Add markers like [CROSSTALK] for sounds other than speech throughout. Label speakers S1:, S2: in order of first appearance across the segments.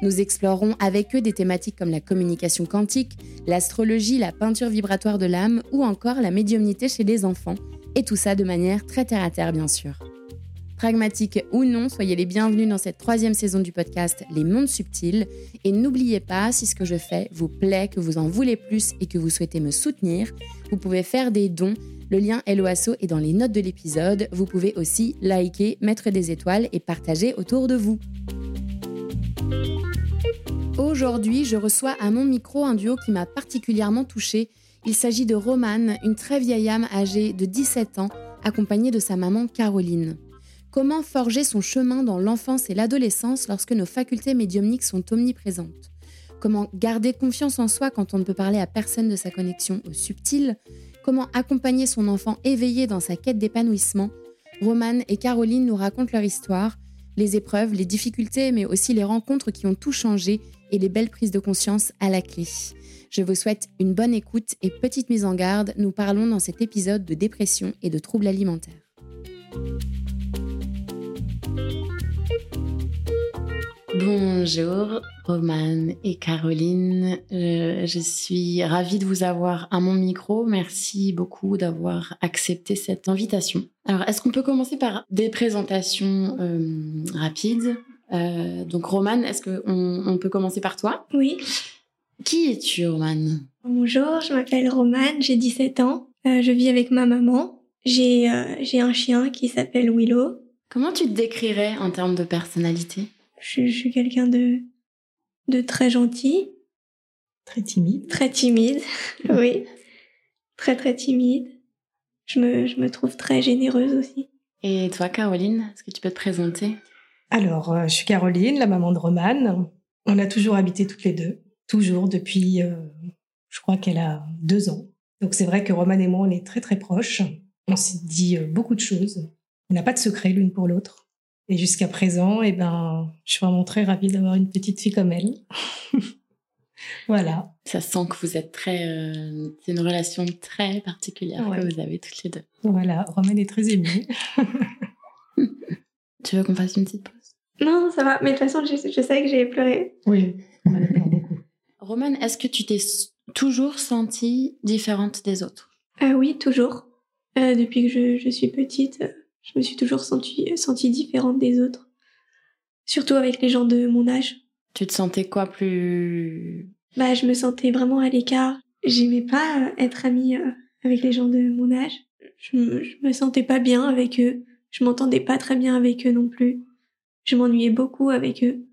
S1: Nous explorerons avec eux des thématiques comme la communication quantique, l'astrologie, la peinture vibratoire de l'âme ou encore la médiumnité chez les enfants, et tout ça de manière très terre-à-terre bien sûr. Pragmatique ou non, soyez les bienvenus dans cette troisième saison du podcast Les Mondes Subtils. Et n'oubliez pas, si ce que je fais vous plaît, que vous en voulez plus et que vous souhaitez me soutenir, vous pouvez faire des dons. Le lien LOASO est dans les notes de l'épisode. Vous pouvez aussi liker, mettre des étoiles et partager autour de vous. Aujourd'hui, je reçois à mon micro un duo qui m'a particulièrement touchée. Il s'agit de Romane, une très vieille âme âgée de 17 ans, accompagnée de sa maman Caroline. Comment forger son chemin dans l'enfance et l'adolescence lorsque nos facultés médiumniques sont omniprésentes? Comment garder confiance en soi quand on ne peut parler à personne de sa connexion au subtil? Comment accompagner son enfant éveillé dans sa quête d'épanouissement? Romane et Caroline nous racontent leur histoire, les épreuves, les difficultés, mais aussi les rencontres qui ont tout changé et les belles prises de conscience à la clé. Je vous souhaite une bonne écoute et petite mise en garde, nous parlons dans cet épisode de dépression et de troubles alimentaires. Bonjour Romane et Caroline, je suis ravie de vous avoir à mon micro. Merci beaucoup d'avoir accepté cette invitation. Alors, est-ce qu'on peut commencer par des présentations euh, rapides? Euh, donc, Romane, est-ce qu'on on peut commencer par toi?
S2: Oui.
S1: Qui es-tu, Romane
S2: Bonjour, je m'appelle Romane, j'ai 17 ans. Euh, je vis avec ma maman. J'ai euh, j'ai un chien qui s'appelle Willow.
S1: Comment tu te décrirais en termes de personnalité?
S2: Je, je suis quelqu'un de, de très gentil.
S3: Très timide.
S2: Très timide, [LAUGHS] oui. Très, très timide. Je me, je me trouve très généreuse aussi.
S1: Et toi, Caroline, est-ce que tu peux te présenter?
S3: Alors, euh, je suis Caroline, la maman de Romane. On a toujours habité toutes les deux, toujours depuis, euh, je crois qu'elle a deux ans. Donc c'est vrai que Romane et moi, on est très très proches. On s'est dit euh, beaucoup de choses. On n'a pas de secret l'une pour l'autre. Et jusqu'à présent, eh ben, je suis vraiment très ravie d'avoir une petite fille comme elle. [LAUGHS] voilà.
S1: Ça sent que vous êtes très, c'est une relation très particulière que vous avez toutes les deux.
S3: Voilà, Romane est très émue. [LAUGHS]
S1: tu veux qu'on fasse une petite pause?
S2: Non, ça va. Mais de toute façon, je, je savais que j'allais pleurer.
S3: Oui, [LAUGHS] on a beaucoup.
S1: Romane, est-ce que tu t'es toujours sentie différente des autres?
S2: Euh, Oui, toujours. Euh, depuis que je, je, suis petite, je me suis toujours sentie, sentie différente des autres. Surtout avec les gens de mon âge.
S1: Tu te sentais quoi plus?
S2: Bah, je me sentais vraiment à l'écart. J'aimais pas être amie euh, avec les gens de mon âge. Je je me sentais pas bien avec eux. Je m'entendais pas très bien avec eux non plus je m'ennuyais beaucoup avec eux.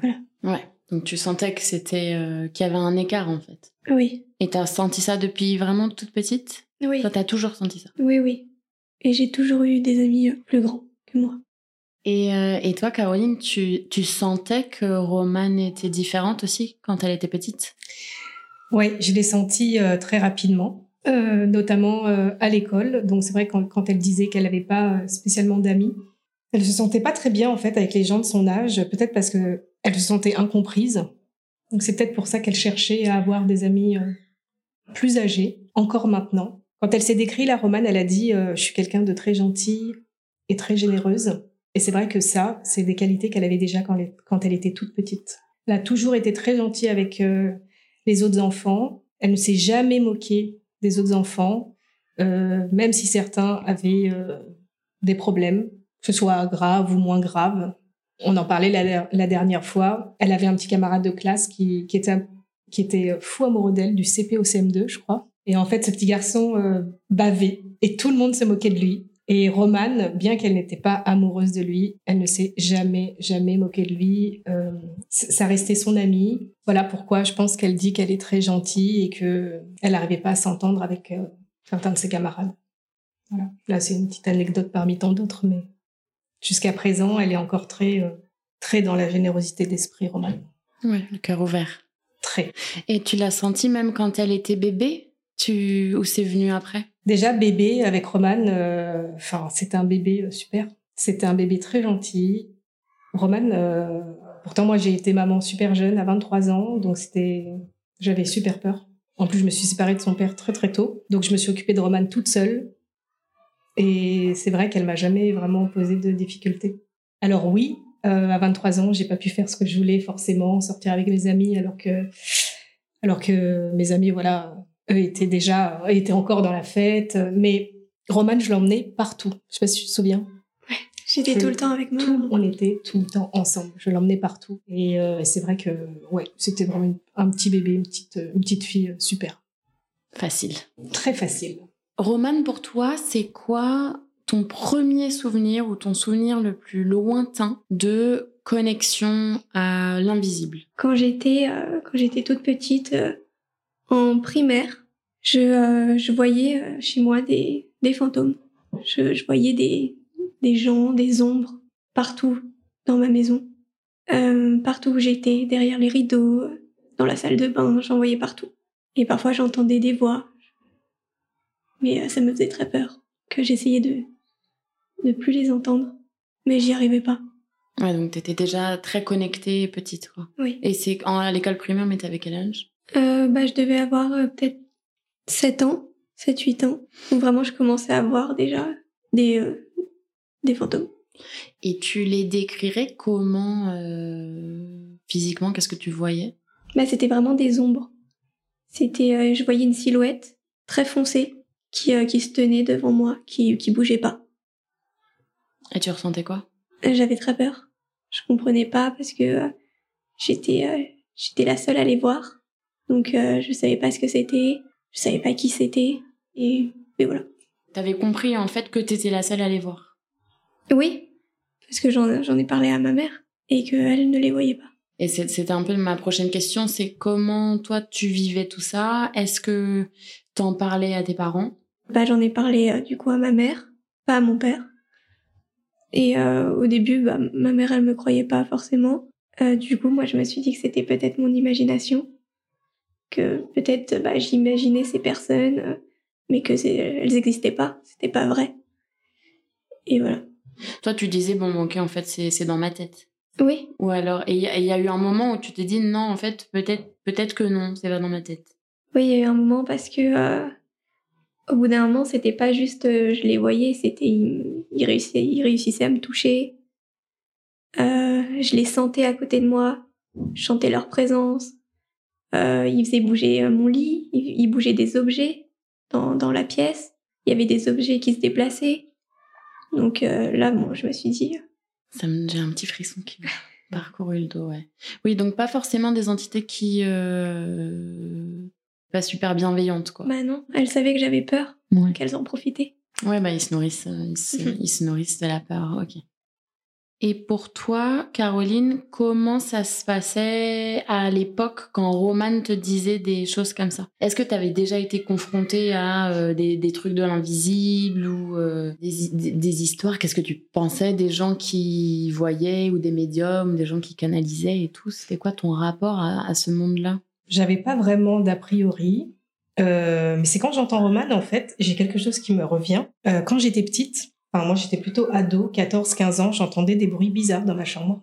S2: Voilà.
S1: Ouais. Donc tu sentais que c'était euh, qu'il y avait un écart en fait.
S2: Oui.
S1: Et t'as senti ça depuis vraiment toute petite?
S2: Oui.
S1: Toi t'as toujours senti ça?
S2: Oui oui. Et j'ai toujours eu des amis euh, plus grands que moi.
S1: Et, euh, et toi Caroline, tu, tu sentais que Romane était différente aussi quand elle était petite?
S3: Oui, je l'ai senti très rapidement. notamment à l'école. Donc c'est vrai quand, quand elle disait qu'elle n'avait pas spécialement d'amis, elle se sentait pas très bien en fait avec les gens de son âge, peut-être parce que elle se sentait incomprise. Donc c'est peut-être pour ça qu'elle cherchait à avoir des amis euh, plus âgés, encore maintenant. Quand elle s'est décrit la romane, elle a dit euh, je suis quelqu'un de très gentil et très généreuse. Et c'est vrai que ça, c'est des qualités qu'elle avait déjà quand elle, était toute petite. Elle a toujours été très gentille avec euh, les autres enfants. Elle ne s'est jamais moquée des autres enfants, même si certains avaient des problèmes que ce soit grave ou moins grave. On en parlait la, dernière fois. Elle avait un petit camarade de classe qui, était fou amoureux d'elle, du CP au CM2, je crois. Et en fait, ce petit garçon euh, bavait et tout le monde se moquait de lui. Et Romane, bien qu'elle n'était pas amoureuse de lui, elle ne s'est jamais, jamais moquée de lui. Euh, ça restait son amie. Voilà pourquoi je pense qu'elle dit qu'elle est très gentille et que elle n'arrivait pas à s'entendre avec euh, certains de ses camarades. Voilà. Là, c'est une petite anecdote parmi tant d'autres, mais jusqu'à présent, elle est encore très, euh, très dans la générosité d'esprit, Romane.
S1: Oui, le cœur ouvert.
S3: Très.
S1: Et tu l'as senti même quand elle était bébé? Tu... Ou c'est venu après?
S3: Déjà, bébé avec Roman, euh, enfin, c'était un bébé euh, super. C'était un bébé très gentil. Roman, euh, pourtant, moi, j'ai été maman super jeune, à 23 ans, donc c'était, j'avais super peur. En plus, je me suis séparée de son père très très tôt, donc je me suis occupée de Roman toute seule. Et c'est vrai qu'elle m'a jamais vraiment posé de difficultés. Alors oui, euh, à 23 ans, j'ai pas pu faire ce que je voulais forcément, sortir avec mes amis, alors que, alors que mes amis, voilà, eux étaient déjà, étaient encore dans la fête. Mais Roman, je l'emmenais partout. Je sais pas si tu te souviens.
S2: Ouais, j'étais tout le temps avec moi.
S3: Tout, on était tout le temps ensemble. Je l'emmenais partout. Et euh, c'est vrai que, ouais, c'était vraiment une- un petit bébé, une petite, une petite fille super.
S1: Facile.
S3: Très facile.
S1: Romane, pour toi, c'est quoi ton premier souvenir ou ton souvenir le plus lointain de connexion à l'invisible?
S2: Quand j'étais euh, j'étais toute petite euh, en primaire, je euh, je voyais chez moi des des fantômes. Je, je voyais des des gens, des ombres partout dans ma maison, partout où j'étais, derrière les rideaux, dans la salle de bain, j'en voyais partout. Et parfois j'entendais des voix, mais euh, ça me faisait très peur que j'essayais de de plus les entendre, mais j'y arrivais pas.
S1: Ouais, donc t'étais déjà très connectée petite, quoi.
S2: Oui.
S1: Et c'est en- à l'école primaire, mais t'avais quel âge?
S2: Euh, bah, je devais avoir euh, peut-être 7 ans, 7-8 ans, où vraiment je commençais à voir déjà des, euh, des fantômes.
S1: Et tu les décrirais comment physiquement? Qu'est-ce que tu voyais?
S2: Bah, c'était vraiment des ombres. C'était, je voyais une silhouette très foncée qui, euh, qui se tenait devant moi, qui, qui bougeait pas.
S1: Et tu ressentais quoi?
S2: Euh, J'avais très peur. Je comprenais pas parce que euh, j'étais, euh, j'étais la seule à les voir. Donc, je savais pas ce que c'était, je savais pas qui c'était, et, et voilà.
S1: T'avais compris en fait que t'étais la seule à les voir?
S2: Oui, parce que j'en j'en ai parlé à ma mère et qu'elle ne les voyait pas.
S1: Et c'est- c'était un peu ma prochaine question, c'est comment toi tu vivais tout ça? Est-ce que t'en parlais à tes parents?
S2: Bah, j'en ai parlé euh, du coup à ma mère, pas à mon père. Et euh, au début, bah, ma mère, elle me croyait pas forcément. Euh, du coup, moi, je me suis dit que c'était peut-être mon imagination, que peut-être bah, j'imaginais ces personnes, mais que c'est, elles n'existaient pas, c'était pas vrai. Et voilà.
S1: Toi tu disais bon ok en fait c'est c'est dans ma tête.
S2: Oui,
S1: Ou alors et il y, a- y eu un moment où tu t'es dit non en fait peut-être peut-être que non c'est pas dans ma tête.
S2: oui, il y a eu un moment parce que euh, au bout d'un moment, c'était pas juste euh, je les voyais, c'était ils, ils réussissaient, ils réussissaient à me toucher. Euh, je les sentais à côté de moi, je sentais leur présence. Euh, ils faisaient bouger mon lit, ils, ils bougeaient des objets dans, dans la pièce. Il y avait des objets qui se déplaçaient. Donc là, bon, je me suis dit,
S1: Ça me j'ai un petit frisson qui m'a [LAUGHS] parcouru le dos ouais. Oui donc pas forcément des entités qui pas super bienveillantes quoi.
S2: bah non, elles savaient que j'avais peur,
S1: Ouais.
S2: qu'elles en profitaient.
S1: Ouais, bah, ils se nourrissent, euh, ils se,
S2: Mhm.
S1: ils se nourrissent de la peur, ok. Et pour toi, Caroline, comment ça se passait à l'époque quand Roman te disait des choses comme ça? Est-ce que tu avais déjà été confrontée à euh, des, des trucs de l'invisible ou euh, des, des- des histoires? Qu'est-ce que tu pensais des gens qui voyaient ou des médiums, des gens qui canalisaient et tout? C'était quoi ton rapport à, à ce monde-là?
S3: J'avais pas vraiment d'a priori. Euh, mais c'est quand j'entends Romane, en fait, j'ai quelque chose qui me revient. Euh, quand j'étais petite, enfin moi j'étais plutôt ado, 14-15 ans, j'entendais des bruits bizarres dans ma chambre.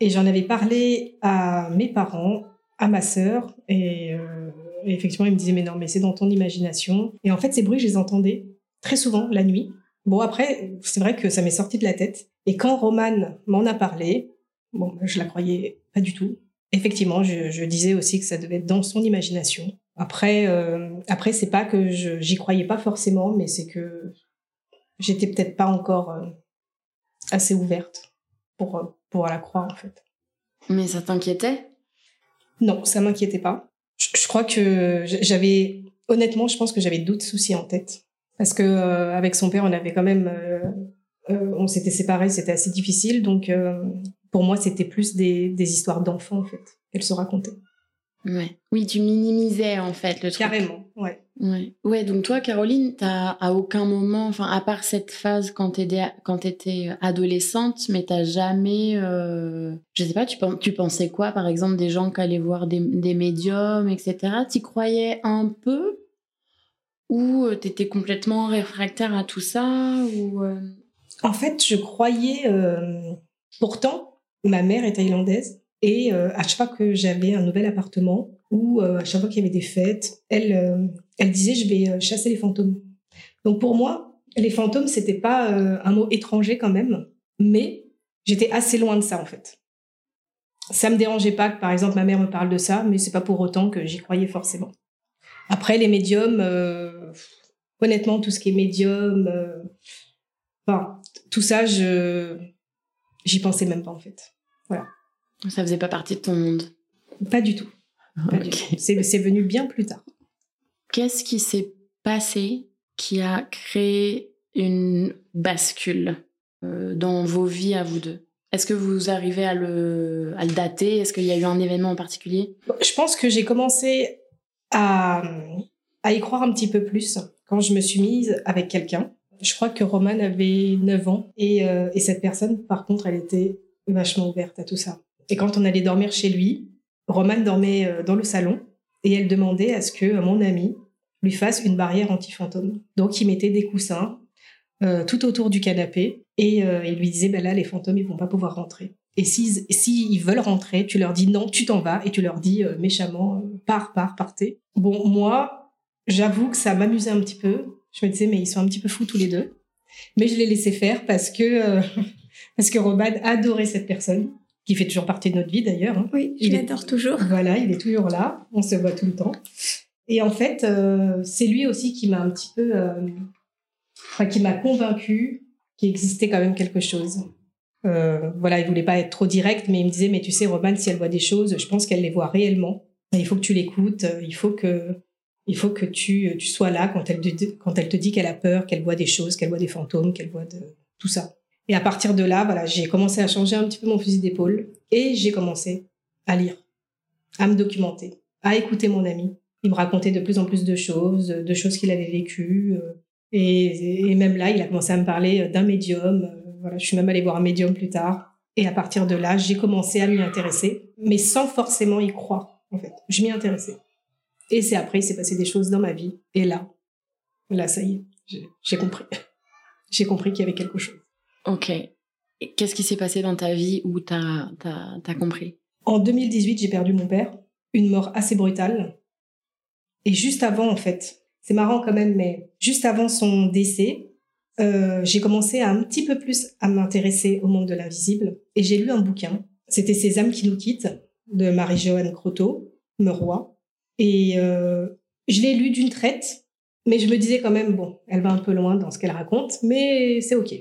S3: Et j'en avais parlé à mes parents, à ma sœur, et, euh, et effectivement ils me disaient mais non mais c'est dans ton imagination. Et en fait ces bruits je les entendais très souvent la nuit. Bon après c'est vrai que ça m'est sorti de la tête. Et quand Romane m'en a parlé, bon je la croyais pas du tout. Effectivement, je, je disais aussi que ça devait être dans son imagination. Après, euh, après c'est pas que j'y croyais pas forcément, mais c'est que j'étais peut-être pas encore euh, assez ouverte pour euh, pouvoir la croire en fait.
S1: Mais ça t'inquiétait?
S3: Non, ça m'inquiétait pas. Je, je crois que j'avais honnêtement, je pense que j'avais d'autres soucis en tête. Parce que euh, avec son père, on avait quand même, on s'était séparés, c'était assez difficile. Donc pour moi, c'était plus des, des histoires d'enfants en fait qu'elle se racontait.
S1: Ouais. Oui, tu minimisais en fait le truc.
S3: Carrément, ouais.
S1: Ouais. ouais, donc toi, Caroline, t'as à aucun moment, enfin, à part cette phase quand t'étais, t'étais adolescente, mais t'as jamais, euh, je sais pas, tu, tu pensais quoi, par exemple, des gens qui allaient voir des, des médiums, etc. T'y croyais un peu? Ou euh, t'étais complètement réfractaire à tout ça? Ou euh?
S3: En fait, je croyais. Pourtant, ma mère est thaïlandaise et à chaque fois que j'avais un nouvel appartement ou à chaque fois qu'il y avait des fêtes, elle elle disait je vais euh, chasser les fantômes. Donc pour moi, les fantômes c'était pas euh, un mot étranger quand même, mais j'étais assez loin de ça en fait. Ça me dérangeait pas que par exemple ma mère me parle de ça, mais c'est pas pour autant que j'y croyais forcément. Après les médiums, euh, honnêtement tout ce qui est médium, enfin tout ça je j'y pensais même pas en fait. Voilà.
S1: Ça faisait pas partie de ton monde.
S3: Pas du tout. C'est venu bien plus tard.
S1: Qu'est-ce qui s'est passé qui a créé une bascule euh, dans vos vies à vous deux? Est-ce que vous arrivez à le, à le dater? Est-ce qu'il y a eu un événement en particulier?
S3: Je pense que j'ai commencé à, à y croire un petit peu plus quand je me suis mise avec quelqu'un. Je crois que Roman avait 9 ans et, euh, et cette personne, par contre, elle était vachement ouverte à tout ça. Et quand on allait dormir chez lui, Roman dormait euh, dans le salon et elle demandait à ce que mon ami lui fasse une barrière anti-fantôme. Donc il mettait des coussins euh, tout autour du canapé et euh, il lui disait bah là les fantômes ils vont pas pouvoir rentrer. Et s'ils si, veulent rentrer, tu leur dis non, tu t'en vas et tu leur dis euh, méchamment pars, pars, partez. Bon moi j'avoue que ça m'amusait un petit peu. Je me disais mais ils sont un petit peu fous tous les deux. Mais je les laissais faire parce que [LAUGHS] parce que Roman adorait cette personne qui fait toujours partie de notre vie d'ailleurs. Hein.
S2: Oui, je l'adore toujours.
S3: Voilà, il est toujours là, on se voit tout le temps. Et en fait, euh, c'est lui aussi qui m'a un petit peu, euh, enfin, qui m'a convaincu qu'il existait quand même quelque chose. Euh, voilà, il voulait pas être trop direct, mais il me disait, mais tu sais, Roman, si elle voit des choses, je pense qu'elle les voit réellement. Il faut que tu l'écoutes. Il faut que, il faut que tu, tu sois là quand elle, te, quand elle te dit qu'elle a peur, qu'elle voit des choses, qu'elle voit des fantômes, qu'elle voit de tout ça. Et à partir de là, voilà, j'ai commencé à changer un petit peu mon fusil d'épaule et j'ai commencé à lire, à me documenter, à écouter mon ami, il me racontait de plus en plus de choses, de choses qu'il avait vécues. Euh, et, même là, il a commencé à me parler d'un médium. Euh, voilà, je suis même allée voir un médium plus tard. Et à partir de là, j'ai commencé à m'y intéresser, mais sans forcément y croire, en fait. Je m'y intéressais. Et c'est après, il s'est passé des choses dans ma vie. Et là, là, ça y est, j'ai compris. [LAUGHS] j'ai compris qu'il y avait quelque chose.
S1: Ok. Qu'est-ce qui s'est passé dans ta vie où tu as, as compris?
S3: En 2018, j'ai perdu mon père. Une mort assez brutale. Et juste avant, en fait, c'est marrant quand même, mais juste avant son décès, euh, j'ai commencé à un petit peu plus à m'intéresser au monde de l'invisible et j'ai lu un bouquin. C'était Ces âmes qui nous quittent de Marie-Joanne Croteau, Meroy. Et euh, je l'ai lu d'une traite, mais je me disais quand même, bon, elle va un peu loin dans ce qu'elle raconte, mais c'est OK.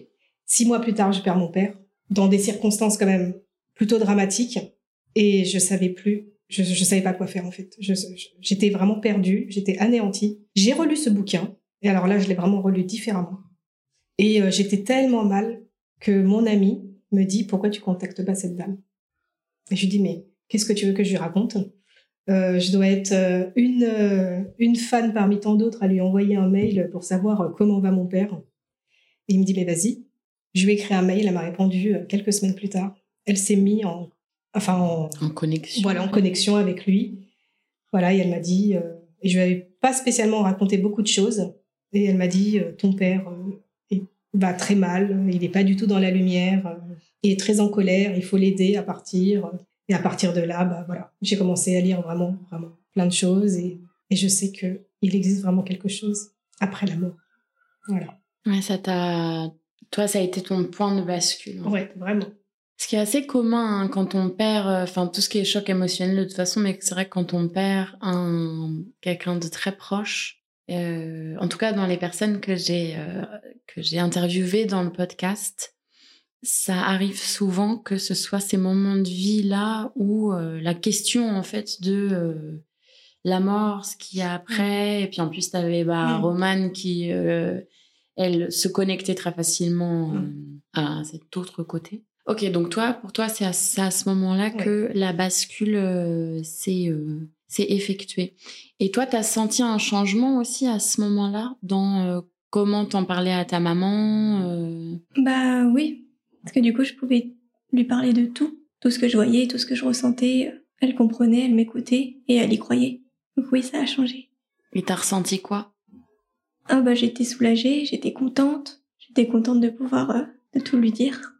S3: Six mois plus tard, je perds mon père, dans des circonstances quand même plutôt dramatiques, et je savais plus je ne savais pas quoi faire en fait. J'étais vraiment perdue, j'étais anéantie. J'ai relu ce bouquin, et alors là, je l'ai vraiment relu différemment. Et euh, j'étais tellement mal que mon ami me dit Pourquoi tu contactes pas cette dame? Et je lui dis Mais qu'est-ce que tu veux que je lui raconte? Euh, Je dois être euh, une, une fan parmi tant d'autres à lui envoyer un mail pour savoir comment va mon père. Et il me dit Mais vas-y. Je lui ai écrit un mail, elle m'a répondu quelques semaines plus tard. Elle s'est mise en enfin
S1: en, connexion.
S3: Voilà, en connexion avec lui. Voilà, et elle m'a dit, euh, et je lui avais pas spécialement raconté beaucoup de choses, et elle m'a dit, euh, ton père euh, va très mal, il n'est pas du tout dans la lumière, il est très en colère, il faut l'aider à partir. Et à partir de là, bah voilà, j'ai commencé à lire vraiment, vraiment plein de choses, et, et je sais que il existe vraiment quelque chose après la mort. Voilà.
S1: Ouais, ça t'a, toi, ça a été ton point de bascule.
S3: Ouais, vraiment.
S1: Ce qui est assez commun hein, quand on perd, euh, enfin tout ce qui est choc émotionnel de toute façon, mais c'est vrai que quand on perd un quelqu'un de très proche, euh, en tout cas dans les personnes que j'ai euh, que j'ai interviewées dans le podcast, ça arrive souvent que ce soit ces moments de vie là où la question en fait de la mort, ce qu'il y a après. Et puis en plus, tu avais bah, Romane qui, elle, se connectait très facilement euh, à cet autre côté. Ok, donc toi, pour toi, c'est à, ce moment-là que la bascule euh, s'est effectuée. Et toi, tu as senti un changement aussi à ce moment-là dans comment t'en parlais à ta maman
S2: Bah oui, parce que du coup, je pouvais lui parler de tout, tout ce que je voyais, tout ce que je ressentais. Elle comprenait, elle m'écoutait et elle y croyait. Donc oui, ça a changé.
S1: Et t'as ressenti quoi?
S2: Ah bah j'étais soulagée, j'étais contente. J'étais contente de pouvoir euh, de tout lui dire.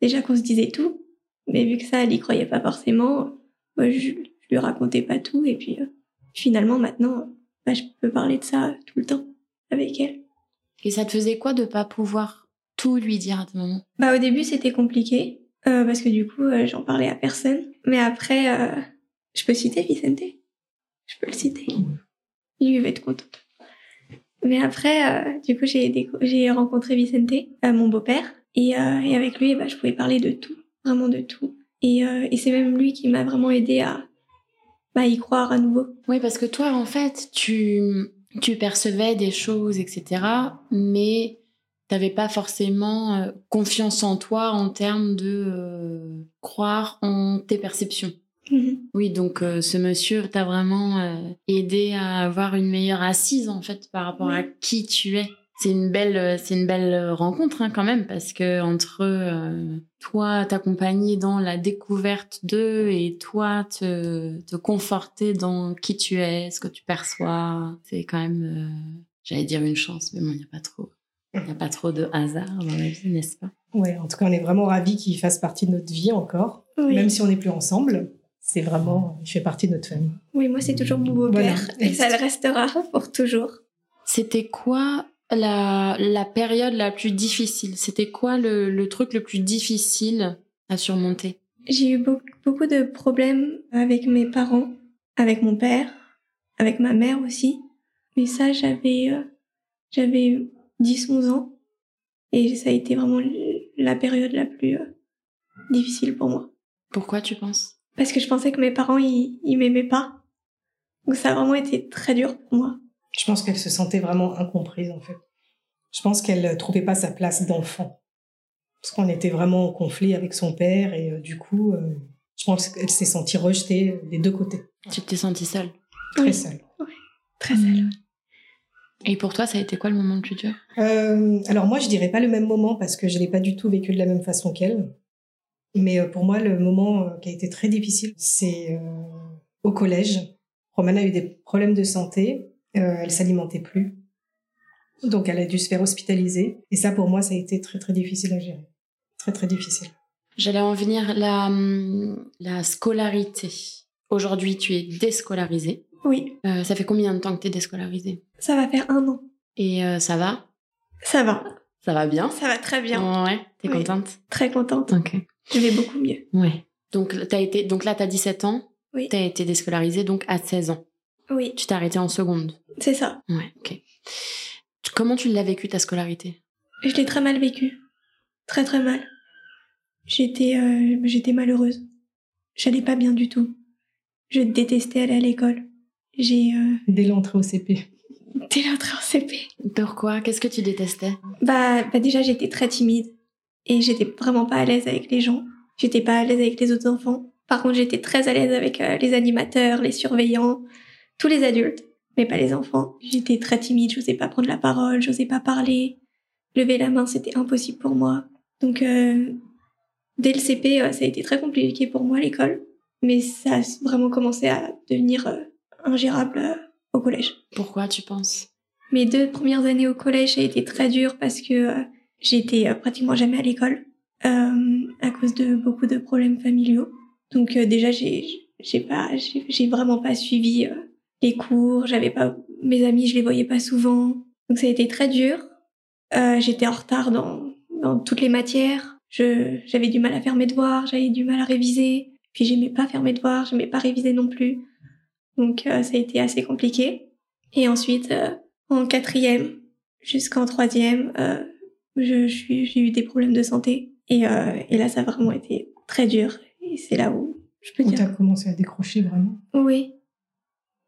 S2: Déjà qu'on se disait tout, mais vu que ça, elle y croyait pas forcément, bah, je, je, lui racontais pas tout et puis euh, finalement maintenant, bah, je peux parler de ça tout le temps avec elle.
S1: Et ça te faisait quoi de pas pouvoir tout lui dire à ton moment?
S2: Bah au début c'était compliqué euh, parce que du coup j'en parlais à personne. Mais après, je peux citer Vicente je peux le citer. Il va être content. Mais après, euh, du coup, j'ai, j'ai rencontré Vicente, euh, mon beau-père, et, euh, avec lui, bah, je pouvais parler de tout, vraiment de tout. Et, c'est même lui qui m'a vraiment aidé à bah, y croire à nouveau.
S1: Oui, parce que toi, en fait, tu, tu percevais des choses, etc., mais tu n'avais pas forcément confiance en toi en termes de croire en tes perceptions. Mhm. Oui, donc euh, ce monsieur t'a vraiment euh, aidé à avoir une meilleure assise en fait par rapport à qui tu es. C'est une belle, euh, c'est une belle rencontre hein, quand même parce que entre toi t'accompagner dans la découverte d'eux et toi te, te conforter dans qui tu es, ce que tu perçois, c'est quand même, j'allais dire une chance, mais bon, il n'y a pas trop, il n'y a pas trop de hasard dans la vie, n'est-ce pas?
S3: Ouais, en tout cas, on est vraiment ravis qu'il fasse partie de notre vie encore, même si on n'est plus ensemble c'est vraiment, il fait partie de notre famille.
S2: Oui, moi, c'est toujours mon beau-père et ça le restera pour toujours.
S1: C'était quoi la, la période la plus difficile? C'était quoi le, le, truc le plus difficile à surmonter?
S2: J'ai eu beaucoup, beaucoup de problèmes avec mes parents, avec mon père, avec ma mère aussi. Mais ça, j'avais euh, j'avais 10-11 ans et ça a été vraiment la période la plus euh, difficile pour moi.
S1: Pourquoi tu penses?
S2: Parce que je pensais que mes parents, ils, ils m'aimaient pas. Donc ça a vraiment été très dur pour moi.
S3: Je pense qu'elle se sentait vraiment incomprise, en fait. Je pense qu'elle ne trouvait pas sa place d'enfant. Parce qu'on était vraiment en conflit avec son père et euh, du coup, euh, je pense qu'elle s'est sentie rejetée des deux côtés.
S1: Tu t'es sentie seule
S3: Très seule.
S2: Oui, très seule.
S1: Et pour toi, ça a été quoi le moment le plus dur?
S3: Euh, Alors moi, je dirais pas le même moment parce que je l'ai pas du tout vécu de la même façon qu'elle. Mais euh, pour moi, le moment euh, qui a été très difficile, c'est euh, au collège. Romana a eu des problèmes de santé, elle s'alimentait plus. Donc elle a dû se faire hospitaliser. Et ça, pour moi, ça a été très très difficile à gérer. Très très difficile.
S1: J'allais en venir, la, hum, la scolarité. Aujourd'hui, tu es déscolarisée.
S2: Oui.
S1: ça fait combien de temps que tu es déscolarisée?
S2: Ça va faire un an.
S1: Et ça va?
S2: Ça va.
S1: Ça va bien?
S2: Ça va très bien.
S1: Ouais, t'es contente?
S2: Très contente.
S1: Ok.
S2: Je vais beaucoup mieux.
S1: Ouais. Donc, as été, donc là, tu as 17 ans.
S2: Oui.
S1: Tu as été déscolarisée donc à 16 ans.
S2: Oui.
S1: Tu t'es arrêtée en seconde.
S2: C'est ça.
S1: Ouais, ok. Comment tu l'as vécu ta scolarité?
S2: Je l'ai très mal vécu. Très très mal. J'étais euh, j'étais malheureuse. J'allais pas bien du tout. Je détestais aller à l'école. J'ai euh...
S3: dès l'entrée au CP.
S2: Dès l'entrée au CP.
S1: Pourquoi? Qu'est-ce que tu détestais?
S2: Bah, bah déjà j'étais très timide et j'étais vraiment pas à l'aise avec les gens. J'étais pas à l'aise avec les autres enfants. Par contre, j'étais très à l'aise avec euh, les animateurs, les surveillants, tous les adultes, mais pas les enfants. J'étais très timide, j'osais pas prendre la parole, j'osais pas parler. Lever la main, c'était impossible pour moi. Donc, euh, dès le CP, euh, ça a été très compliqué pour moi l'école, mais ça a vraiment commencé à devenir euh, ingérable au collège.
S1: Pourquoi tu penses?
S2: Mes deux premières années au collège, ça a été très dur parce que J'étais euh, pratiquement jamais à l'école euh, à cause de beaucoup de problèmes familiaux. Donc euh, déjà j'ai j'ai pas j'ai vraiment pas suivi euh, les cours, j'avais pas mes amis, je les voyais pas souvent. Donc ça a été très dur. Euh, j'étais en retard dans dans toutes les matières. Je j'avais du mal à faire mes devoirs, j'avais du mal à réviser. Puis j'aimais pas faire mes devoirs, j'aimais pas réviser non plus. Donc ça a été assez compliqué. Et ensuite en quatrième jusqu'en troisième, euh, je, j'ai eu des problèmes de santé et, euh, et là ça a vraiment été très dur et c'est là où je peux
S3: où
S2: dire.
S3: as commencé à décrocher vraiment?
S2: Oui,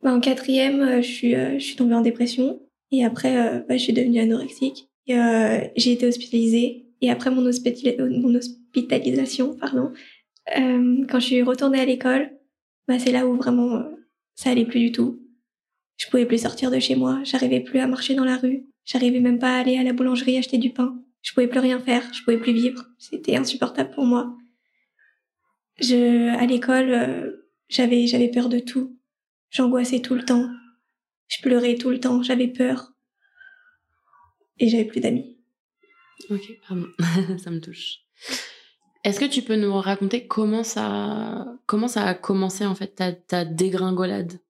S2: Bah, en quatrième, je suis, je suis tombée en dépression. Et après, bah, je suis devenue anorexique. j'ai été hospitalisée. Et après mon, mon hospitalisation, pardon, quand je suis retournée à l'école, bah, c'est là où vraiment ça allait plus du tout. Je pouvais plus sortir de chez moi, j'arrivais plus à marcher dans la rue, j'arrivais même pas à aller à la boulangerie acheter du pain. Je pouvais plus rien faire, je pouvais plus vivre. C'était insupportable pour moi. Je, à l'école, euh, j'avais, j'avais peur de tout. J'angoissais tout le temps. Je pleurais tout le temps, j'avais peur. Et j'avais plus d'amis.
S1: Ok, pardon, [LAUGHS] ça me touche. Est-ce que tu peux nous raconter comment ça, comment ça a commencé en fait ta, ta dégringolade?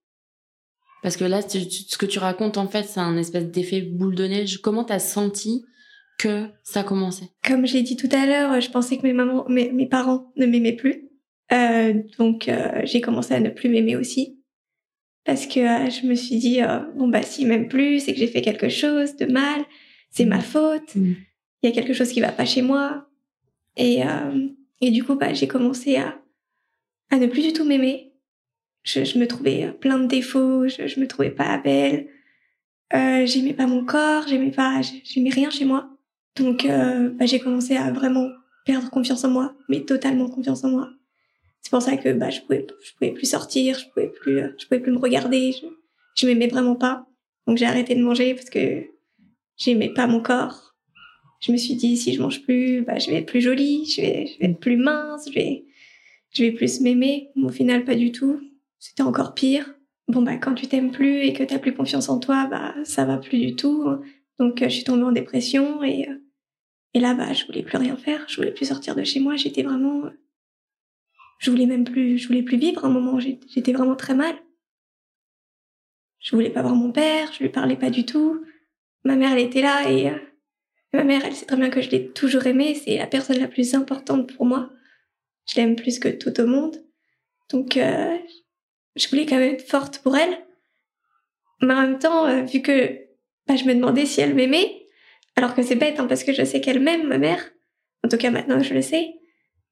S1: Parce que là, ce que tu racontes en fait, c'est un espèce d'effet boule de neige. Comment t'as senti que ça commençait?
S2: Comme j'ai dit tout à l'heure, je pensais que mes, mamans, mes, mes parents ne m'aimaient plus. Euh, donc euh, j'ai commencé à ne plus m'aimer aussi. Parce que euh, je me suis dit, bon bah s'ils m'aiment plus, c'est que j'ai fait quelque chose de mal, c'est ma faute, mmh. il y a quelque chose qui va pas chez moi. Et, et du coup, bah, j'ai commencé à, à ne plus du tout m'aimer. Je, je, me trouvais plein de défauts, je, je me trouvais pas belle, euh, j'aimais pas mon corps, j'aimais pas, j'aimais rien chez moi. Donc, euh, bah, j'ai commencé à vraiment perdre confiance en moi, mais totalement confiance en moi. C'est pour ça que bah, je pouvais, je pouvais plus sortir, je pouvais plus, je pouvais plus me regarder, je, je m'aimais vraiment pas. Donc j'ai arrêté de manger parce que j'aimais pas mon corps je me suis dit si je mange plus, bah, je vais être plus jolie, je vais, je vais être plus mince, je vais, je vais plus m'aimer. au final, pas du tout. C'était encore pire. Bon, bah, quand tu t'aimes plus et que t'as plus confiance en toi, bah, ça va plus du tout. Donc, euh, je suis tombée en dépression et, euh, et là, bah, je voulais plus rien faire. Je voulais plus sortir de chez moi. J'étais vraiment, je voulais même plus, je voulais plus vivre un moment. J'étais vraiment très mal. Je voulais pas voir mon père. Je lui parlais pas du tout. Ma mère, elle était là et, euh, Ma mère, elle sait très bien que je l'ai toujours aimée. C'est la personne la plus importante pour moi. Je l'aime plus que tout au monde. Donc, euh, je voulais quand même être forte pour elle. Mais en même temps, euh, vu que bah, je me demandais si elle m'aimait, alors que c'est bête, hein, parce que je sais qu'elle m'aime, ma mère. En tout cas, maintenant, je le sais.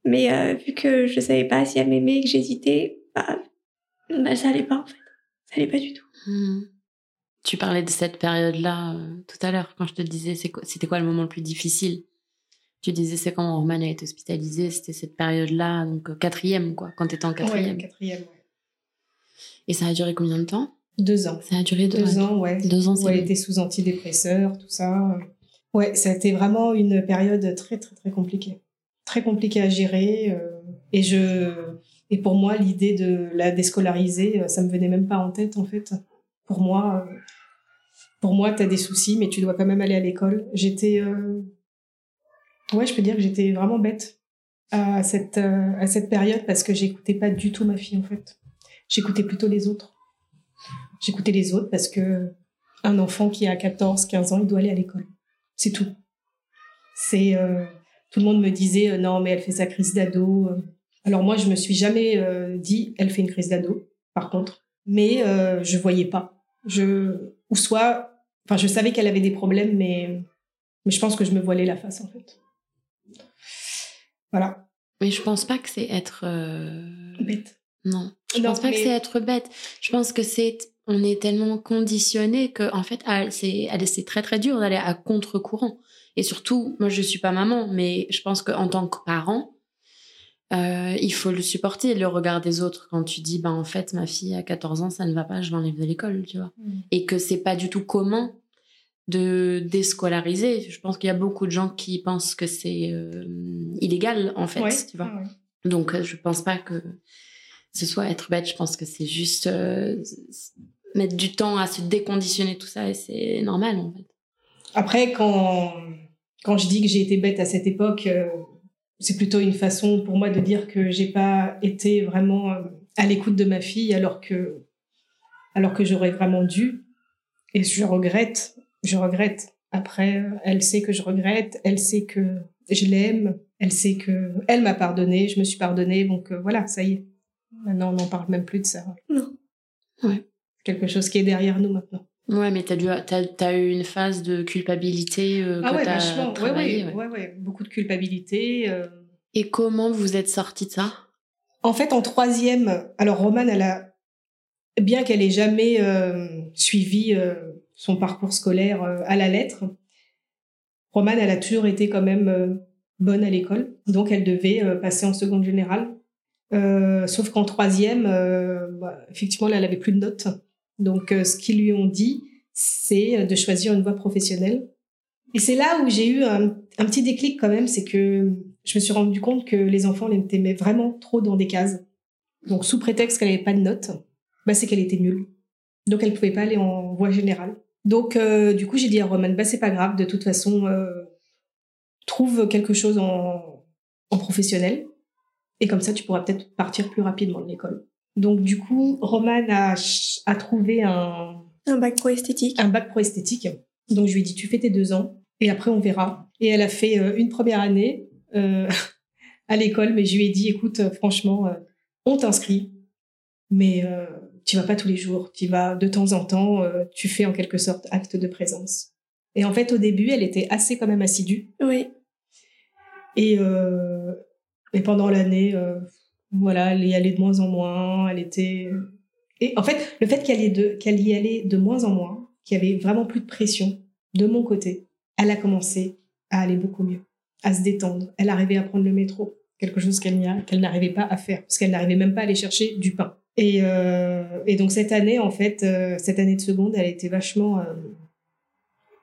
S2: Mais euh, vu que je savais pas si elle m'aimait, que j'hésitais, bah, bah, ça allait pas, en fait. Ça allait pas du tout.
S1: Mmh. Tu parlais de cette période-là euh, tout à l'heure, quand je te disais c'était quoi le moment le plus difficile? Tu disais c'est quand Roman a été hospitalisé, c'était cette période-là, donc euh, quatrième, quoi, quand tu étais en quatrième.
S3: quatrième, ouais.
S1: Et ça a duré combien de temps?
S3: Deux ans.
S1: Ça a duré
S3: deux, ans, ouais.
S1: Deux ans,
S3: c'est Elle était sous antidépresseurs, tout ça. Ouais, ça a été vraiment une période très, très, très compliquée. Très compliquée à gérer. Euh, et je, et pour moi, l'idée de la déscolariser, ça me venait même pas en tête, en fait. Pour moi, pour moi, tu as des soucis, mais tu dois quand même aller à l'école. J'étais. Euh, ouais, je peux dire que j'étais vraiment bête à cette, euh, à cette période parce que j'écoutais pas du tout ma fille, en fait. J'écoutais plutôt les autres. J'écoutais les autres parce que un enfant qui a 14, 15 ans, il doit aller à l'école. C'est tout. C'est. Euh, tout le monde me disait non, mais elle fait sa crise d'ado. Alors moi, je me suis jamais dit elle fait une crise d'ado, par contre. Mais je voyais pas. Je, ou soit Enfin, je savais qu'elle avait des problèmes, mais, mais je pense que je me voilais la face, en fait. Voilà.
S1: Mais je pense pas que c'est être. Euh,
S3: bête.
S1: Non. Je pense pas que c'est être bête. Je pense que c'est. On est tellement conditionné que, en fait, c'est très très dur d'aller à contre-courant. Et surtout, moi, je suis pas maman, mais je pense qu'en tant que parent, euh, il faut le supporter, le regard des autres quand tu dis, ben en fait, ma fille a 14 ans, ça ne va pas, je l'enlève de l'école, tu vois. Mm. Et que c'est pas du tout commun de déscolariser. Je pense qu'il y a beaucoup de gens qui pensent que c'est euh, illégal, en fait, tu vois. Donc, euh, je pense pas que ce soit être bête, je pense que c'est juste mettre du temps à se déconditionner tout ça et c'est normal, en fait.
S3: Après, quand, quand je dis que j'ai été bête à cette époque, c'est plutôt une façon pour moi de dire que j'ai pas été vraiment euh, à l'écoute de ma fille alors que alors que j'aurais vraiment dû. Et je regrette je regrette. Après euh, elle sait que je regrette elle sait que je l'aime elle sait que elle m'a pardonné je me suis pardonné donc euh, voilà ça y est maintenant on n'en parle même plus de ça
S2: non
S1: ouais
S3: quelque chose qui est derrière nous maintenant
S1: Ouais, mais t'as, dû, t'as, as eu une phase de culpabilité euh,
S3: ah ouais,
S1: t'as
S3: vachement.
S1: travaillé.
S3: Ouais, ouais, ouais, beaucoup de culpabilité. Euh.
S1: Et comment vous êtes sorti de ça?
S3: En fait, en troisième, alors Romane, elle a, bien qu'elle ait jamais suivi son parcours scolaire à la lettre, Romane, elle a toujours été quand même bonne à l'école, donc elle devait passer en seconde générale. Sauf qu'en troisième, bah, effectivement, elle avait plus de notes. Donc, ce qu'ils lui ont dit, c'est de choisir une voie professionnelle. Et c'est là où j'ai eu un, petit déclic quand même, c'est que je me suis rendu compte que les enfants l'aimaient vraiment trop dans des cases. Donc, sous prétexte qu'elle n'avait pas de notes, bah, c'est qu'elle était nulle. Donc, elle pouvait pas aller en voie générale. Donc, euh, du coup, j'ai dit à Roman, bah, c'est pas grave, de toute façon, euh, trouve quelque chose en, en professionnel. Et comme ça, tu pourras peut-être partir plus rapidement de l'école. Donc, du coup, Roman a, a trouvé un...
S2: Un bac pro-esthétique.
S3: Un bac pro-esthétique. Donc, je lui ai dit, tu fais tes deux ans et après, on verra. Et elle a fait euh, une première année [LAUGHS] à l'école, mais je lui ai dit, écoute, franchement, on t'inscrit, mais euh, tu vas pas tous les jours, tu vas de temps en temps, euh, tu fais en quelque sorte acte de présence. Et en fait, au début, elle était assez quand même assidue.
S2: Oui.
S3: Et, et pendant l'année, euh, voilà, elle y allait de moins en moins, elle était... Et en fait, le fait qu'elle y, allait de moins en moins, qu'il y avait vraiment plus de pression de mon côté, elle a commencé à aller beaucoup mieux, à se détendre. Elle arrivait à prendre le métro quelque chose qu'elle n'arrivait pas à faire, parce qu'elle n'arrivait même pas à aller chercher du pain. Et, euh, donc cette année, en fait, euh, cette année de seconde, elle était vachement... Euh...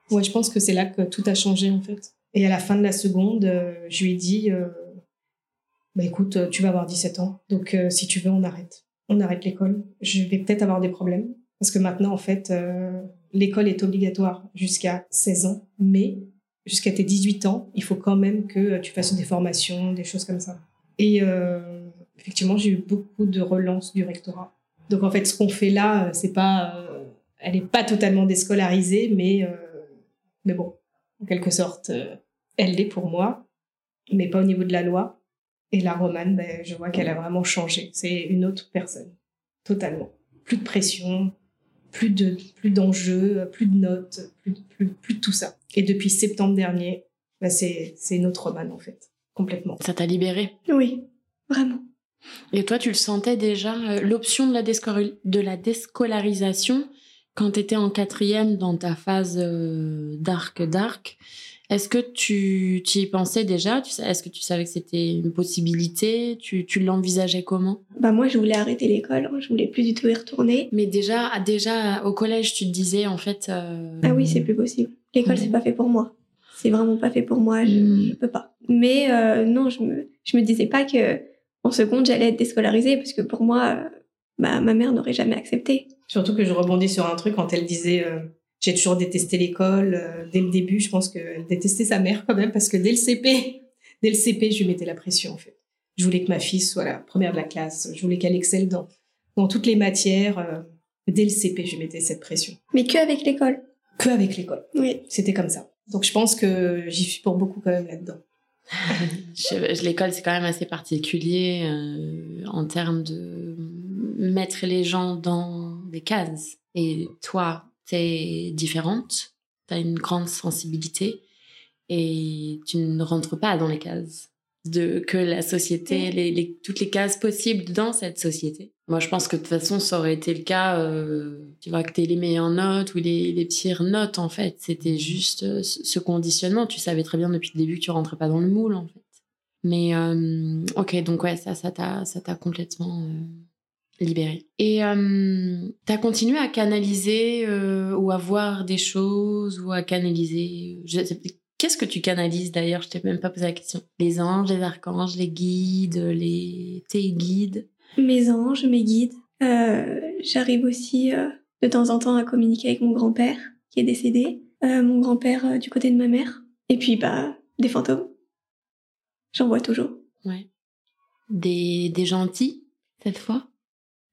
S3: Ouais, je pense que c'est là que tout a changé, en fait. Et à la fin de la seconde, je lui ai dit, bah écoute, tu vas avoir 17 ans, donc si tu veux, on arrête. On arrête l'école. Je vais peut-être avoir des problèmes, parce que maintenant, en fait, l'école est obligatoire jusqu'à 16 ans, mais jusqu'à tes 18 ans, il faut quand même que tu fasses des formations, des choses comme ça. Et euh, effectivement, j'ai eu beaucoup de relances du rectorat. Donc en fait, ce qu'on fait là, euh, c'est pas, euh, elle n'est pas totalement déscolarisée, mais euh, mais bon, en quelque sorte, euh, elle l'est pour moi, mais pas au niveau de la loi. Et la romane, ben, je vois qu'elle a vraiment changé. C'est une autre personne, totalement. Plus de pression, plus de plus d'enjeux, plus de notes, plus, plus, plus de tout ça. Et depuis septembre dernier, c'est c'est une autre romane en fait, complètement.
S1: Ça t'a libéré
S2: Oui, vraiment.
S1: Et toi, tu le sentais déjà euh, l'option de la de la déscolarisation quand tu étais en quatrième dans ta phase euh, dark dark? Est-ce que tu, tu y pensais déjà Est-ce que tu savais que c'était une possibilité Tu, tu l'envisageais comment?
S2: Bah moi, je voulais arrêter l'école. Hein. Je voulais plus du tout y retourner.
S1: Mais déjà, déjà au collège, tu te disais en fait. Euh...
S2: Ah oui, c'est plus possible. L'école, c'est pas fait pour moi. C'est vraiment pas fait pour moi. Je,
S1: Mm.
S2: je peux pas. Mais euh, non, je me, je me disais pas que en seconde j'allais être déscolarisée parce que pour moi, euh, bah, ma mère n'aurait jamais accepté.
S3: Surtout que je rebondis sur un truc quand elle disait euh, j'ai toujours détesté l'école euh, dès le début. Je pense qu'elle détestait sa mère quand même parce que dès le CP, dès le CP, je lui mettais la pression en fait. Je voulais que ma fille soit la première de la classe. Je voulais qu'elle excelle dans dans toutes les matières. euh, dès le CP, je lui mettais cette pression.
S2: Mais que avec l'école?
S3: Que avec l'école.
S2: Oui.
S3: C'était comme ça. Donc je pense que j'y suis pour beaucoup quand même là-dedans. [LAUGHS]
S1: L'école, c'est quand même assez particulier euh, en termes de mettre les gens dans des cases. Et toi, t'es différente, t'as une grande sensibilité et tu ne rentres pas dans les cases de que la société, les, les- toutes les cases possibles dans cette société. Moi, je pense que de toute façon, ça aurait été le cas, euh, tu vois, que t'aies les meilleures notes ou les, les pires notes, en fait. C'était juste euh, ce conditionnement. Tu savais très bien depuis le début que tu rentrais pas dans le moule, en fait. Mais, euh, ok, donc ouais, ça, ça t'a, ça t'a complètement euh, libéré. Et euh, t'as continué à canaliser euh, ou à voir des choses ou à canaliser. Qu'est-ce que tu canalises d'ailleurs? Je t'ai même pas posé la question. Les anges, les archanges, les guides, les tes guides?
S2: Mes anges, mes guides. Euh, J'arrive aussi euh, de temps en temps à communiquer avec mon grand-père qui est décédé. Mon grand-père du côté de ma mère. Et puis, bah, des fantômes. J'en vois toujours.
S1: Ouais. Des, des gentils, cette fois?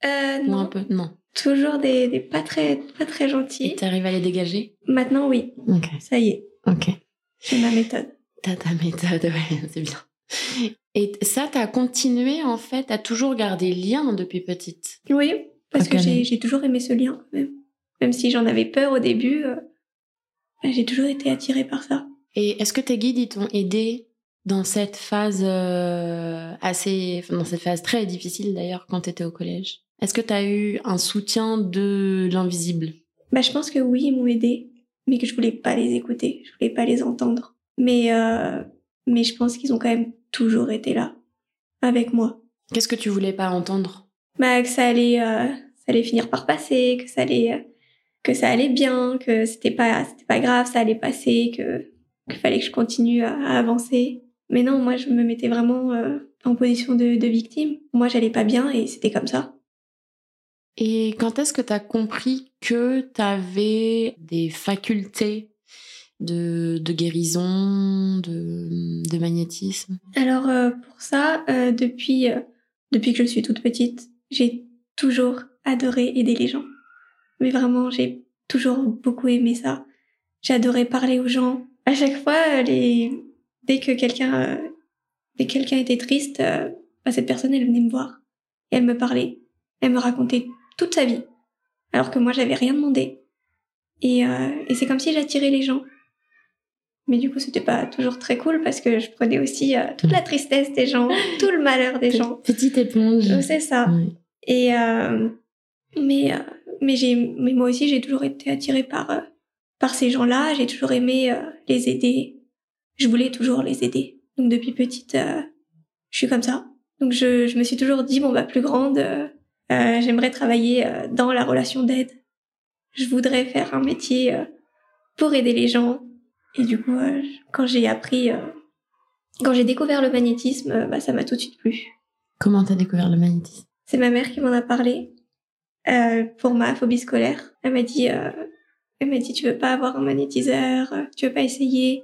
S2: Euh,
S1: Ou
S2: non.
S1: un peu Non.
S2: Toujours des, des pas très, pas très
S1: Et
S2: gentils.
S1: t'arrives à les dégager?
S2: Maintenant, oui.
S1: Ok.
S2: Ça y est.
S1: Ok.
S2: J'ai ma méthode.
S1: T'as ta méthode, [LAUGHS] ouais, c'est bien. Et ça, t'as continué, en fait, à toujours garder lien depuis petite?
S2: Oui, parce que j'ai j'ai toujours aimé ce lien, quand même. Même si j'en avais peur au début, euh, bah, j'ai toujours été attirée par ça.
S1: Et est-ce que tes guides, ils t'ont aidé dans cette phase euh, assez... dans cette phase très difficile, d'ailleurs, quand t'étais au collège? Est-ce que tu as eu un soutien de l'invisible?
S2: Bah, je pense que oui, ils m'ont aidé, mais que je voulais pas les écouter, je voulais pas les entendre. Mais, euh, mais je pense qu'ils ont quand même toujours été là, avec moi.
S1: Qu'est-ce que tu voulais pas entendre?
S2: Bah, que ça allait, euh, ça allait finir par passer, que ça allait, euh, que ça allait bien, que c'était pas, c'était pas grave, ça allait passer, que qu'il fallait que je continue à, à avancer. Mais non, moi, je me mettais vraiment en position de, de victime. Moi, j'allais pas bien et c'était comme ça.
S1: Et quand est-ce que tu as compris que tu avais des facultés de, de guérison, de, de magnétisme?
S2: Alors euh, pour ça, euh, depuis, euh, depuis que je suis toute petite, j'ai toujours adoré aider les gens. Mais vraiment, j'ai toujours beaucoup aimé ça. J'adorais parler aux gens. À chaque fois, dès que quelqu'un dès était triste, bah, cette personne, elle venait me voir. Et elle me parlait. Elle me racontait toute sa vie. Alors que moi, j'avais rien demandé. Et, euh, et c'est comme si j'attirais les gens. Mais du coup, c'était pas toujours très cool parce que je prenais aussi euh, toute la tristesse des gens, [LAUGHS] tout le malheur des gens.
S1: Petite éponge.
S2: Donc, C'est ça. Et euh, mais euh, mais j'ai mais moi aussi j'ai toujours été attirée par euh, par ces gens-là. J'ai toujours aimé euh, les aider. Je voulais toujours les aider. Donc depuis petite, euh, je suis comme ça. Donc je je me suis toujours dit bon bah plus grande, euh, j'aimerais travailler euh, dans la relation d'aide. Je voudrais faire un métier euh, pour aider les gens. Et du coup, euh, quand j'ai appris, euh, quand j'ai découvert le magnétisme, euh, bah ça m'a tout de suite plu.
S1: Comment t'as découvert le magnétisme?
S2: C'est ma mère qui m'en a parlé euh, pour ma phobie scolaire. Elle m'a dit, euh, elle m'a dit, tu veux pas avoir un magnétiseur, tu veux pas essayer,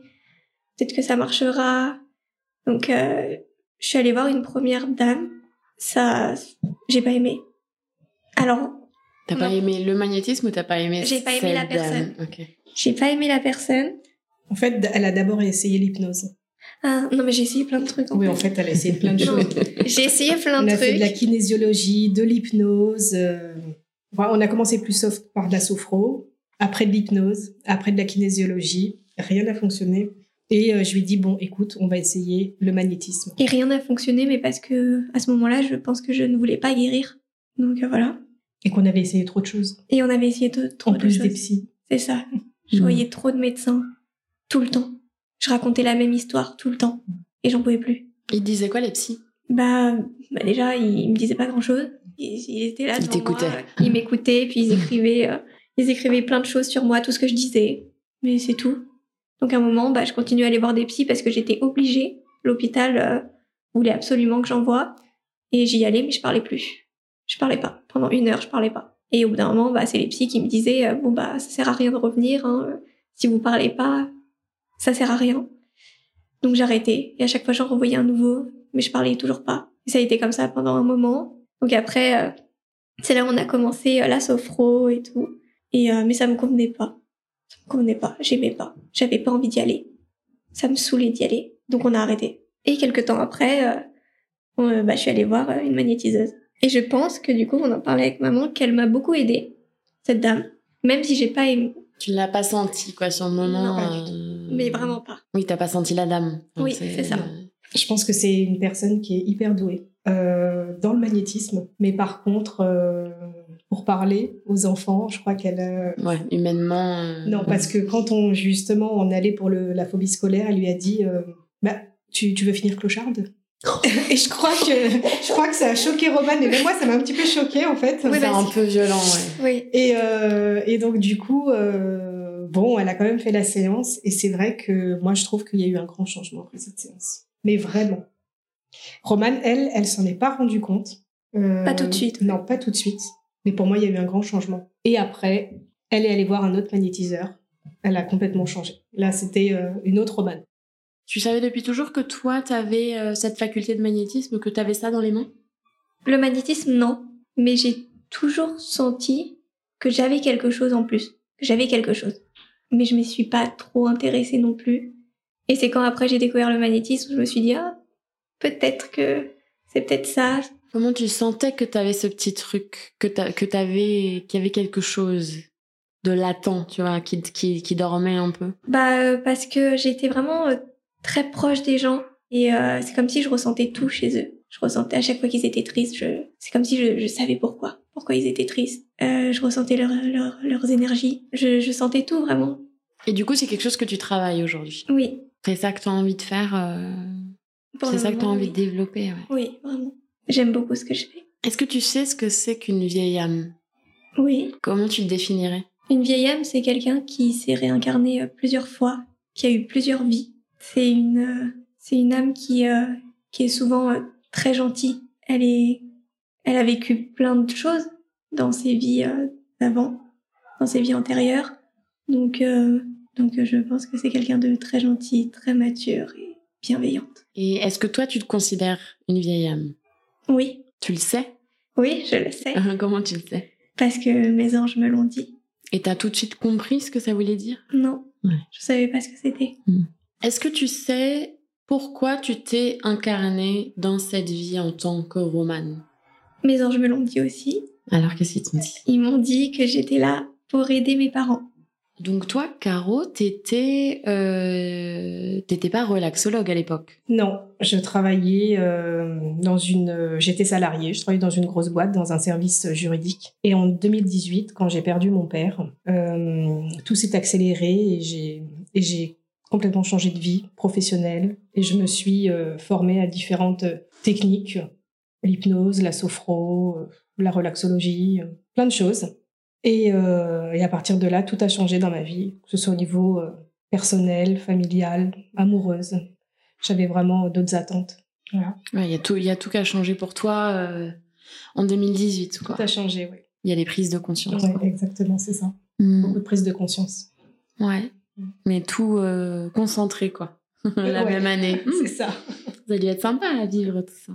S2: peut-être que ça marchera. Donc, euh, je suis allée voir une première dame. Ça, j'ai pas aimé. Alors,
S1: T'as pas aimé le magnétisme ou t'as pas aimé
S2: J'ai pas aimé la personne. j'ai pas aimé la personne.
S3: En fait, elle a d'abord essayé l'hypnose.
S2: Ah, non, mais j'ai essayé plein de trucs. En
S3: Oui,
S2: fait.
S3: en fait, elle a essayé plein de choses.
S2: J'ai essayé plein
S3: On
S2: de
S3: a fait de la
S2: trucs.
S3: kinésiologie, de l'hypnose. euh, enfin, on a commencé plus soft par de la sophro, après de l'hypnose, après de la kinésiologie. Rien n'a fonctionné. Et euh, je lui ai dit, bon, écoute, on va essayer le magnétisme.
S2: Et rien n'a fonctionné, mais parce que à ce moment-là, je pense que je ne voulais pas guérir. Donc euh, voilà.
S3: Et qu'on avait essayé trop de choses.
S2: Et on avait essayé de, trop
S3: En
S2: de
S3: plus
S2: choses.
S3: des psys.
S2: C'est ça. Je
S1: Mm.
S2: voyais trop de médecins tout le temps. Je racontais la même histoire tout le temps et j'en pouvais plus.
S1: Il te disait quoi les psys?
S2: Bah, bah déjà, ils, ils me disaient pas grand-chose. Ils, ils étaient là
S1: Ils t'écoutaient.
S2: Ils m'écoutaient, puis ils écrivaient, euh, ils écrivaient plein de choses sur moi, tout ce que je disais. Mais c'est tout. Donc à un moment, bah, je continuais à aller voir des psys parce que j'étais obligée. L'hôpital euh, voulait absolument que j'envoie. Et j'y allais, mais je parlais plus. Je parlais pas. Pendant une heure, je parlais pas. Et au bout d'un moment, bah, c'est les psys qui me disaient, euh, bon, bah, ça sert à rien de revenir. Hein. euh, Si vous parlez pas, ça sert à rien. Donc j'arrêtais. Et à chaque fois, j'en renvoyais un nouveau, mais je parlais toujours pas. Et ça a été comme ça pendant un moment. Donc après, euh, c'est là où on a commencé euh, la sophro et tout. Et mais ça me convenait pas. Ça me convenait pas. J'aimais pas. J'avais pas envie d'y aller. Ça me saoulait d'y aller. Donc on a arrêté. Et quelques temps après, on, bah, je suis allée voir une magnétiseuse. Et je pense que du coup, on en parlait avec maman, qu'elle m'a beaucoup aidée, cette dame. Même si j'ai pas aimé.
S1: Tu l'as pas senti quoi sur le moment
S2: Non, pas du
S1: euh,
S2: Mais vraiment pas.
S1: Oui, t'as pas senti la dame. Donc,
S2: Oui, c'est ça.
S3: Je pense que c'est une personne qui est hyper douée euh, dans le magnétisme. Mais par contre, euh, pour parler aux enfants, je crois qu'elle... a-
S1: Ouais, humainement. euh,
S3: Non, parce que quand on justement on allait pour le, la phobie scolaire, elle lui a dit euh, bah tu, tu veux finir clocharde [LAUGHS] Et je crois que je crois que ça a choqué Roman et même moi ça m'a un petit peu choqué en fait.
S2: Oui,
S1: c'est un peu violent, ouais.
S2: Oui.
S3: Et, euh, et donc du coup euh, bon elle a quand même fait la séance et c'est vrai que moi je trouve qu'il y a eu un grand changement après cette séance. Mais vraiment. Roman elle elle s'en est pas rendue compte. Euh,
S2: Pas tout de suite.
S3: Non pas tout de suite. Mais pour moi il y a eu un grand changement. Et après elle est allée voir un autre magnétiseur. Elle a complètement changé. Là, c'était euh, une autre Romane.
S1: Tu savais depuis toujours que toi, t'avais euh, cette faculté de magnétisme, que t'avais ça dans les mains?
S2: Le magnétisme, non. Mais j'ai toujours senti que j'avais quelque chose en plus. Que j'avais quelque chose. Mais je me suis pas trop intéressée non plus. Et c'est quand après j'ai découvert le magnétisme, je me suis dit, ah, peut-être que c'est peut-être ça.
S1: Comment tu sentais que t'avais ce petit truc, que que t'avais, qu'il y avait quelque chose de latent, tu vois, qui, qui, qui dormait un peu?
S2: Bah, euh, parce que j'étais vraiment euh, très proche des gens. Et euh, c'est comme si je ressentais tout chez eux. Je ressentais à chaque fois qu'ils étaient tristes, je... c'est comme si je, je savais pourquoi. pourquoi ils étaient tristes. Euh, je ressentais leur, leur, leurs énergies. Je, je sentais tout vraiment.
S1: Et du coup, c'est quelque chose que tu travailles aujourd'hui?
S2: Oui.
S1: C'est ça que tu as envie de faire. euh, C'est ça que tu as envie
S2: oui.
S1: de développer. ouais.
S2: Oui, vraiment. J'aime beaucoup ce que je fais.
S1: Est-ce que tu sais ce que c'est qu'une vieille âme?
S2: Oui.
S1: Comment tu le définirais?
S2: Une vieille âme, c'est quelqu'un qui s'est réincarné plusieurs fois, qui a eu plusieurs vies. C'est une, euh, c'est une âme qui, euh, qui est souvent euh, très gentille. Elle est, elle a vécu plein de choses dans ses vies d'avant, dans ses vies antérieures. Donc, donc je pense que c'est quelqu'un de très gentil, très mature et bienveillante.
S1: Et est-ce que toi, tu te considères une vieille âme?
S2: Oui,
S1: Tu le sais?
S2: Oui, je le sais, [LAUGHS]
S1: Comment tu le sais?
S2: Parce que mes anges me l'ont dit.
S1: Et t'as tout de suite compris ce que ça voulait dire?
S2: Non,
S1: Ouais.
S2: je savais pas ce que c'était.
S1: Est-ce que tu sais pourquoi tu t'es incarnée dans cette vie en tant que romane
S2: Mes anges me l'ont dit aussi.
S1: Alors qu'est-ce qu'ils t'ont dit?
S2: Ils m'ont dit que j'étais là pour aider mes parents.
S1: Donc toi, Caro, t'étais, euh, t'étais pas relaxologue à l'époque?
S3: Non, je travaillais euh, dans une. euh, J'étais salariée, je travaillais dans une grosse boîte, dans un service juridique. Et en 2018, quand j'ai perdu mon père, euh, tout s'est accéléré et j'ai et j'ai complètement changé de vie professionnelle. Et je me suis euh, formée à différentes techniques, l'hypnose, la sophro, euh, la relaxologie, euh, plein de choses. Et, euh, et à partir de là, tout a changé dans ma vie, que ce soit au niveau euh, personnel, familial, amoureuse j'avais vraiment d'autres attentes. Voilà.
S1: Ouais, il y a tout, il y a tout qui a changé pour toi euh, en 2018, quoi.
S3: Tout a changé, oui.
S1: Il y a les prises de conscience.
S3: Ouais, exactement, c'est ça.
S1: Mm.
S3: Beaucoup de prise de conscience.
S1: Ouais.
S3: Mm.
S1: Mais tout euh, concentré, quoi. [LAUGHS] La
S3: Ouais,
S1: même année. [LAUGHS]
S3: c'est
S1: Mm.
S3: ça.
S1: Ça a dû être sympa à vivre tout ça.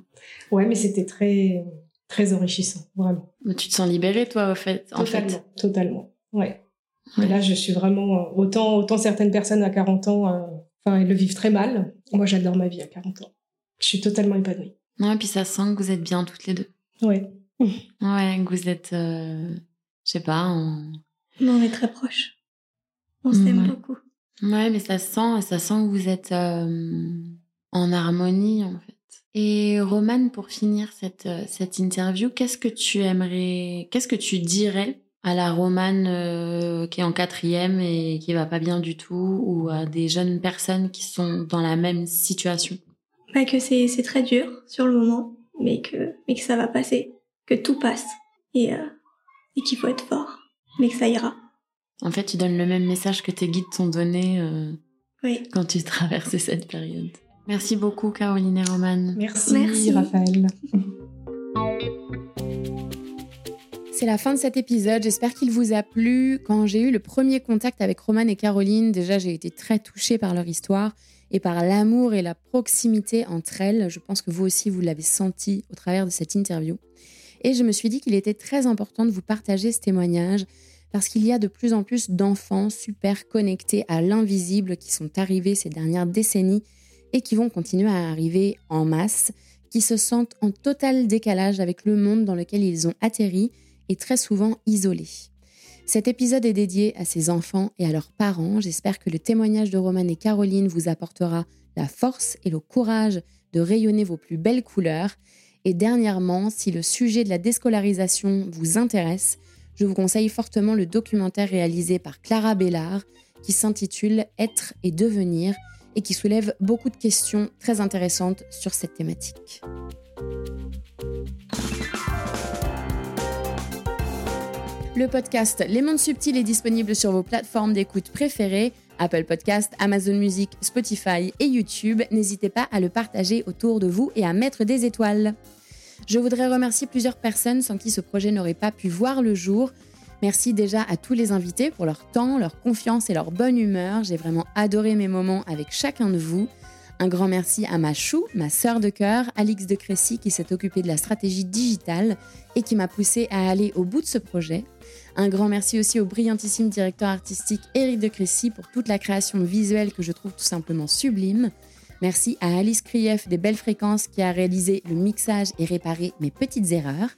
S3: Ouais, mais c'était très, très enrichissant, vraiment.
S1: Mais tu te sens libérée, toi, au fait, en
S3: totalement,
S1: fait.
S3: totalement. Ouais.
S1: Ouais.
S3: Et là, je suis vraiment euh, autant, autant certaines personnes à 40 ans, euh, enfin, elles le vivent très mal. Moi, j'adore ma vie à 40 ans. Je suis totalement épanouie.
S1: Non, et puis ça sent que vous êtes bien toutes les deux.
S3: Ouais.
S1: Ouais, que vous êtes, euh, je sais pas, en...
S2: Mais on est très proches. On s'aime
S1: Ouais.
S2: beaucoup.
S1: Ouais, mais ça sent, ça sent que vous êtes euh, en harmonie, en fait. Et Romane, pour finir cette, euh, cette interview, qu'est-ce que tu aimerais, qu'est-ce que tu dirais à la Romane euh, qui est en quatrième et qui va pas bien du tout, ou à des jeunes personnes qui sont dans la même situation?
S2: Pas que c'est c'est très dur sur le moment, mais que, mais que ça va passer. Que tout passe. Et, euh, et qu'il faut être fort. Mais que ça ira.
S1: En fait, tu donnes le même message que tes guides t'ont donné euh,
S2: Oui.
S1: quand tu traversais cette période. Merci beaucoup, Caroline et Romane.
S3: Merci,
S2: Merci.
S3: Raphaël.
S1: C'est la fin de cet épisode. J'espère qu'il vous a plu. Quand j'ai eu le premier contact avec Romane et Caroline, déjà j'ai été très touchée par leur histoire et par l'amour et la proximité entre elles. Je pense que vous aussi vous l'avez senti au travers de cette interview. Et je me suis dit qu'il était très important de vous partager ce témoignage parce qu'il y a de plus en plus d'enfants super connectés à l'invisible qui sont arrivés ces dernières décennies et qui vont continuer à arriver en masse, qui se sentent en total décalage avec le monde dans lequel ils ont atterri et très souvent isolés. Cet épisode est dédié à ces enfants et à leurs parents. J'espère que le témoignage de Roman et Caroline vous apportera la force et le courage de rayonner vos plus belles couleurs. Et dernièrement, si le sujet de la déscolarisation vous intéresse, je vous conseille fortement le documentaire réalisé par Clara Bellard qui s'intitule Être et devenir et qui soulève beaucoup de questions très intéressantes sur cette thématique. Le podcast Les Mondes Subtils est disponible sur vos plateformes d'écoute préférées, Apple Podcast, Amazon Music, Spotify et YouTube. N'hésitez pas à le partager autour de vous et à mettre des étoiles. Je voudrais remercier plusieurs personnes sans qui ce projet n'aurait pas pu voir le jour. Merci déjà à tous les invités pour leur temps, leur confiance et leur bonne humeur. J'ai vraiment adoré mes moments avec chacun de vous. Un grand merci à ma chou, ma sœur de cœur, Alix de Crécy, qui s'est occupée de la stratégie digitale et qui m'a poussé à aller au bout de ce projet. Un grand merci aussi au brillantissime directeur artistique Éric de Crécy pour toute la création visuelle que je trouve tout simplement sublime. Merci à Alice Krief des Belles Fréquences qui a réalisé le mixage et réparé mes petites erreurs.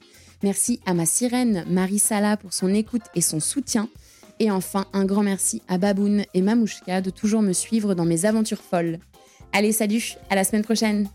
S1: Merci à ma sirène Marie Sala pour son écoute et son soutien. Et enfin, un grand merci à Baboun et Mamouchka de toujours me suivre dans mes aventures folles. Allez, salut, à la semaine prochaine!